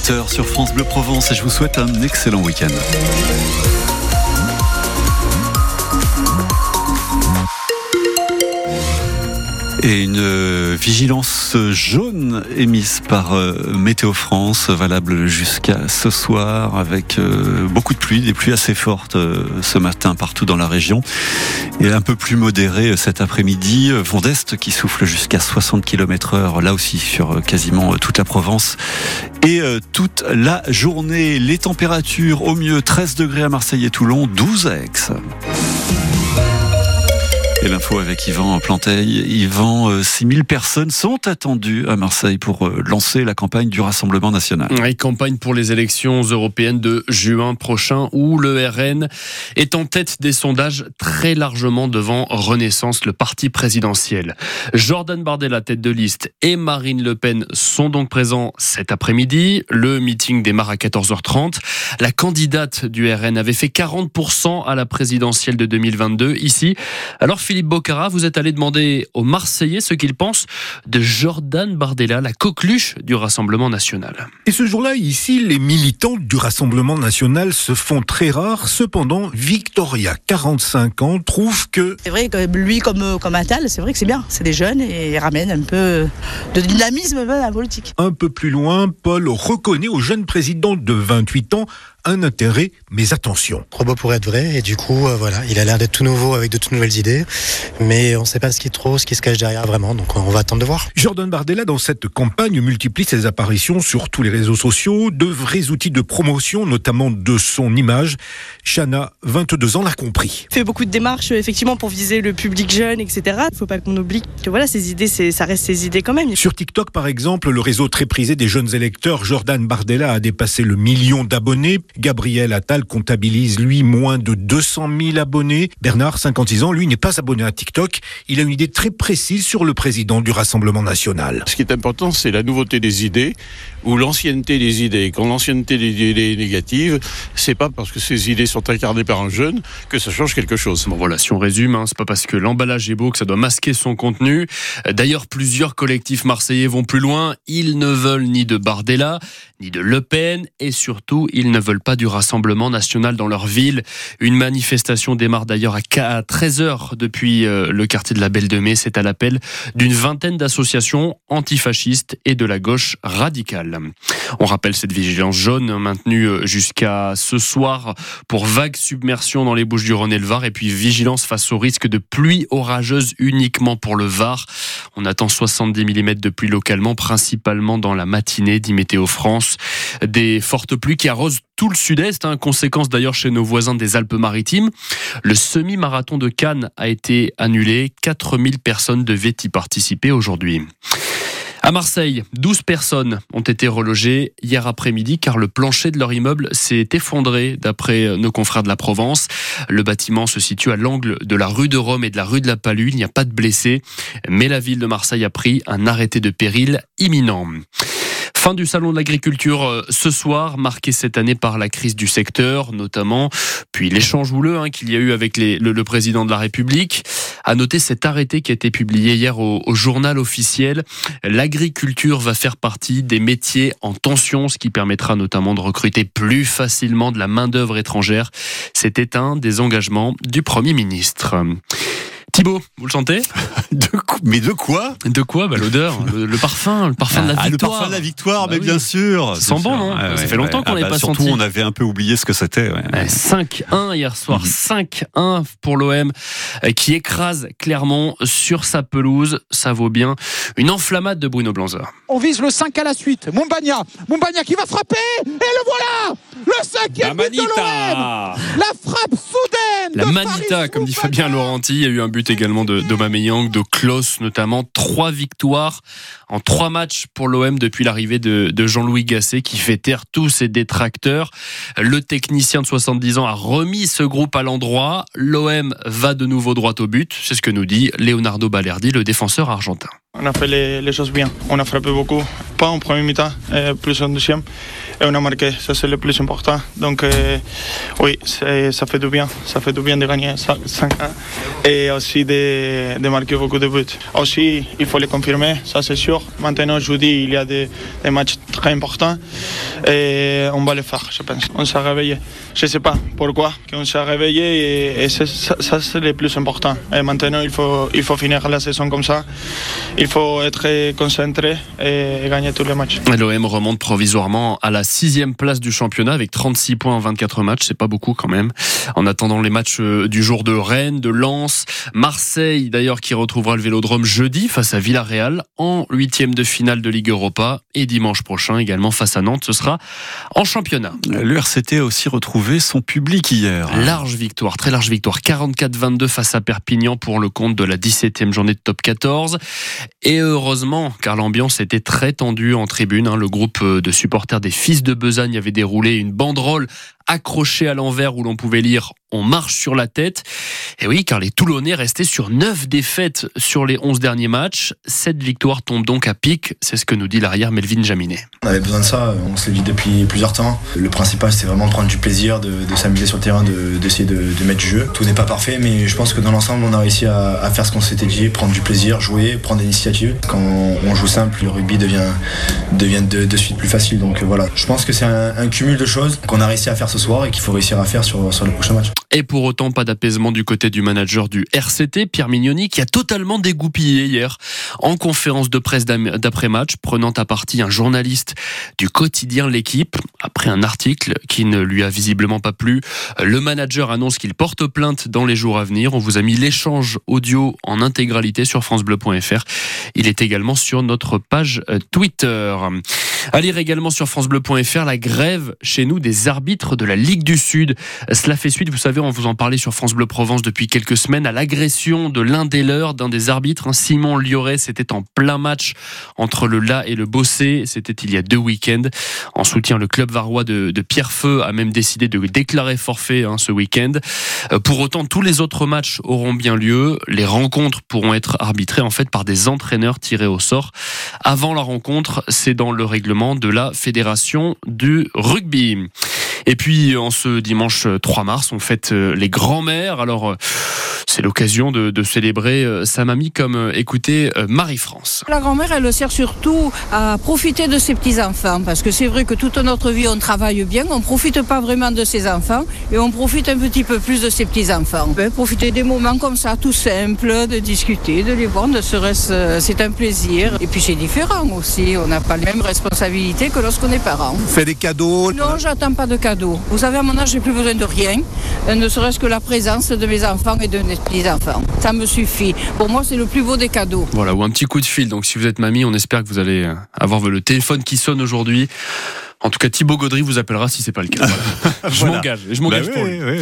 8h sur France Bleu Provence et je vous souhaite un excellent week-end. Et une euh, vigilance jaune émise par euh, Météo France, valable jusqu'à ce soir, avec euh, beaucoup de pluie, des pluies assez fortes ce matin partout dans la région, et un peu plus modéré cet après-midi. Vent d'Est qui souffle jusqu'à 60 km heure, là aussi sur quasiment toute la Provence, et toute la journée. Les températures au mieux 13 degrés à Marseille et Toulon, 12 à Aix. Et l'info avec Yvan Planteil. Yvan, 6000 euh, personnes sont attendues à Marseille pour euh, lancer la campagne du Rassemblement national. Oui, campagne pour les élections européennes de juin prochain où le RN est en tête des sondages très largement devant Renaissance, le parti présidentiel. Jordan Bardella, tête de liste, et Marine Le Pen sont donc présents cet après-midi. Le meeting démarre à 14h30. La candidate du RN avait fait 40% à la présidentielle de 2022 ici. Alors Philippe Bocara, vous êtes allé demander aux Marseillais ce qu'ils pensent de Jordan Bardella, la coqueluche du Rassemblement national. Et ce jour-là, ici, les militants du Rassemblement national se font très rares. Cependant, Victoria, 45 ans, trouve que... C'est vrai que lui, comme, comme Attal, c'est vrai que c'est bien. C'est des jeunes et ramène un peu de dynamisme dans la politique. Un peu plus loin, Paul reconnaît au jeune président de 28 ans un intérêt, mais attention. Trop beau pour être vrai, et du coup, euh, voilà, il a l'air d'être tout nouveau avec de toutes nouvelles idées, mais on ne sait pas ce qui est trop, ce qui se cache derrière vraiment, donc on va attendre de voir. Jordan Bardella, dans cette campagne, multiplie ses apparitions sur tous les réseaux sociaux, de vrais outils de promotion, notamment de son image. Chana, 22 ans, l'a compris. Il fait beaucoup de démarches, effectivement, pour viser le public jeune, etc. Il ne faut pas qu'on oublie que voilà, ces idées, ça reste ses idées quand même. Sur TikTok, par exemple, le réseau très prisé des jeunes électeurs, Jordan Bardella a dépassé le million d'abonnés. Gabriel Attal comptabilise, lui, moins de 200 000 abonnés. Bernard, 56 ans, lui, n'est pas abonné à TikTok. Il a une idée très précise sur le président du Rassemblement national. Ce qui est important, c'est la nouveauté des idées ou l'ancienneté des idées. Quand l'ancienneté des idées est négative, c'est pas parce que ces idées sont incarnées par un jeune que ça change quelque chose. Bon voilà, si on résume, hein, c'est pas parce que l'emballage est beau que ça doit masquer son contenu. D'ailleurs, plusieurs collectifs marseillais vont plus loin. Ils ne veulent ni de Bardella, ni de Le Pen, et surtout, ils ne veulent pas du Rassemblement national dans leur ville. Une manifestation démarre d'ailleurs à 13h depuis euh, le quartier de la Belle de Mai. C'est à l'appel d'une vingtaine d'associations antifascistes et de la gauche radicale. On rappelle cette vigilance jaune maintenue euh, jusqu'à ce soir pour vague submersion dans les Bouches du Rhône et le Var et puis vigilance face au risque de pluie orageuse uniquement pour le Var. On attend 70 mm de pluie localement, principalement dans la matinée, dit Météo France. Des fortes pluies qui arrosent tout le sud-est, hein, conséquence d'ailleurs chez nos voisins des Alpes-Maritimes. Le semi-marathon de Cannes a été annulé. 4000 personnes devaient y participer aujourd'hui. À Marseille, 12 personnes ont été relogées hier après-midi car le plancher de leur immeuble s'est effondré d'après nos confrères de la Provence. Le bâtiment se situe à l'angle de la rue de Rome et de la rue de la Palue. Il n'y a pas de blessés, mais la ville de Marseille a pris un arrêté de péril imminent. Fin du salon de l'agriculture euh, ce soir, marqué cette année par la crise du secteur, notamment, puis l'échange houleux hein, qu'il y a eu avec le, président de la République. À noter cet arrêté qui a été publié hier au, au journal officiel. L'agriculture va faire partie des métiers en tension, ce qui permettra notamment de recruter plus facilement de la main-d'œuvre étrangère. C'était un des engagements du Premier ministre. Thibaut, vous le sentez de Mais de quoi De quoi bah, L'odeur, le, parfum, le parfum de la victoire. Ah, le parfum de la victoire, bah mais bien sûr. Ça sent bon, non Ça fait longtemps qu'on n'avait ah, pas surtout, senti. on avait un peu oublié ce que c'était. 5-1 hier soir, 5-1 mhm. pour l'OM euh, qui écrase Clermont sur sa pelouse. Ça vaut bien une enflammade de Bruno Blanza. On vise le 5 à la suite. Mumbagna, Mumbagna qui va frapper et le voilà Le cinquième but de l'OM La frappe soudaine La Manita, comme dit Fabien Laurenti, il y a eu un but également de d'Aubameyang, de Klaus notamment. Trois victoires en trois matchs pour l'OM depuis l'arrivée de, de Jean-Louis Gasset qui fait taire tous ses détracteurs. Le technicien de 70 ans a remis ce groupe à l'endroit. L'OM va de nouveau droit au but. C'est ce que nous dit Leonardo Balerdi, le défenseur argentin. On a fait les, choses bien. On a frappé beaucoup, pas en premier mi-temps, plus en deuxième. Et on a marqué, ça c'est le plus important. Donc euh, oui, ça fait du bien. Ça fait du bien de gagner 5 et aussi de, marquer beaucoup de buts. Aussi, il faut le confirmer, ça c'est sûr. Maintenant, jeudi, il y a des, matchs très importants et on va le faire, je pense. On s'est réveillé. Je ne sais pas pourquoi, on s'est réveillé et, ça, c'est le plus important. Maintenant, il faut finir la saison comme ça. Il faut être concentré et gagner tous les matchs. L'OM remonte provisoirement à la sixième place du championnat avec 36 points en 24 matchs. C'est pas beaucoup quand même. En attendant les matchs du jour de Rennes, de Lens, Marseille d'ailleurs qui retrouvera le Vélodrome jeudi face à Villarreal en huitième de finale de Ligue Europa et dimanche prochain également face à Nantes. Ce sera en championnat. Le RCT a aussi retrouvé son public hier. Large victoire, très large victoire. 44-22 face à Perpignan pour le compte de la 17e journée de top 14. Et heureusement, car l'ambiance était très tendue en tribune. Hein. Le groupe de supporters des Fils de Besagne avait déroulé une banderole accrochée à l'envers où l'on pouvait lire on marche sur la tête. Et oui, car les Toulonnais restaient sur 9 défaites sur les 11 derniers matchs. Cette victoire tombe donc à pic, c'est ce que nous dit l'arrière Melvin Jaminet. On avait besoin de ça, on se l'est dit depuis plusieurs temps. Le principal, c'est vraiment de prendre du plaisir, de, s'amuser sur le terrain, d'essayer de, de, de, mettre du jeu. Tout n'est pas parfait, mais je pense que dans l'ensemble, on a réussi à, faire ce qu'on s'était dit, prendre du plaisir, jouer, prendre des initiatives. Quand on joue simple, le rugby devient, de, suite plus facile. Donc voilà, je pense que c'est un, un, cumul de choses qu'on a réussi à faire ce soir et qu'il faut réussir à faire sur, sur le prochain match. Et pour autant, pas d'apaisement du côté du manager du RCT, Pierre Mignoni, qui a totalement dégoupillé hier en conférence de presse d'après-match, prenant à partie un journaliste du quotidien L'équipe. Après un article qui ne lui a visiblement pas plu, le manager annonce qu'il porte plainte dans les jours à venir. On vous a mis l'échange audio en intégralité sur francebleu.fr. Il est également sur notre page Twitter. À lire également sur francebleu.fr la grève chez nous des arbitres de la Ligue du Sud. Cela fait suite, vous savez, on vous en parlait sur France Bleu Provence depuis quelques semaines, à l'agression de l'un des leurs, d'un des arbitres, hein, Simon Lioret. C'était en plein match entre le La et le Bossé. C'était il y a deux week-ends. En soutien, le club varois de, de Pierrefeu a même décidé de déclarer forfait hein, ce week-end. Pour autant, tous les autres matchs auront bien lieu. Les rencontres pourront être arbitrées en fait par des entraîneurs tirés au sort. Avant la rencontre, c'est dans le règlement de la Fédération du rugby. Et puis en ce dimanche 3 mars, on fête les grands-mères. Alors c'est l'occasion de, de, célébrer sa mamie comme écoutez Marie-France. La grand-mère, elle sert surtout à profiter de ses petits-enfants parce que c'est vrai que toute notre vie on travaille bien, on profite pas vraiment de ses enfants et on profite un petit peu plus de ses petits-enfants. Ben, profiter des moments comme ça, tout simple, de discuter, de les voir, de serait-ce, c'est un plaisir. Et puis c'est différent aussi, on n'a pas les mêmes responsabilités que lorsqu'on est parent. Fait des cadeaux Non, j'attends pas de cadeaux. Vous savez, à mon âge, j'ai plus besoin de rien, ne serait-ce que la présence de mes enfants et de mes petits-enfants. Ça me suffit. Pour moi, c'est le plus beau des cadeaux. Voilà, ou un petit coup de fil. Donc si vous êtes mamie, on espère que vous allez avoir le téléphone qui sonne aujourd'hui. En tout cas, Thibaut Gaudry vous appellera si c'est pas le cas. Voilà. je Voilà. m'engage. Je m'engage Bah pour oui, lui. oui.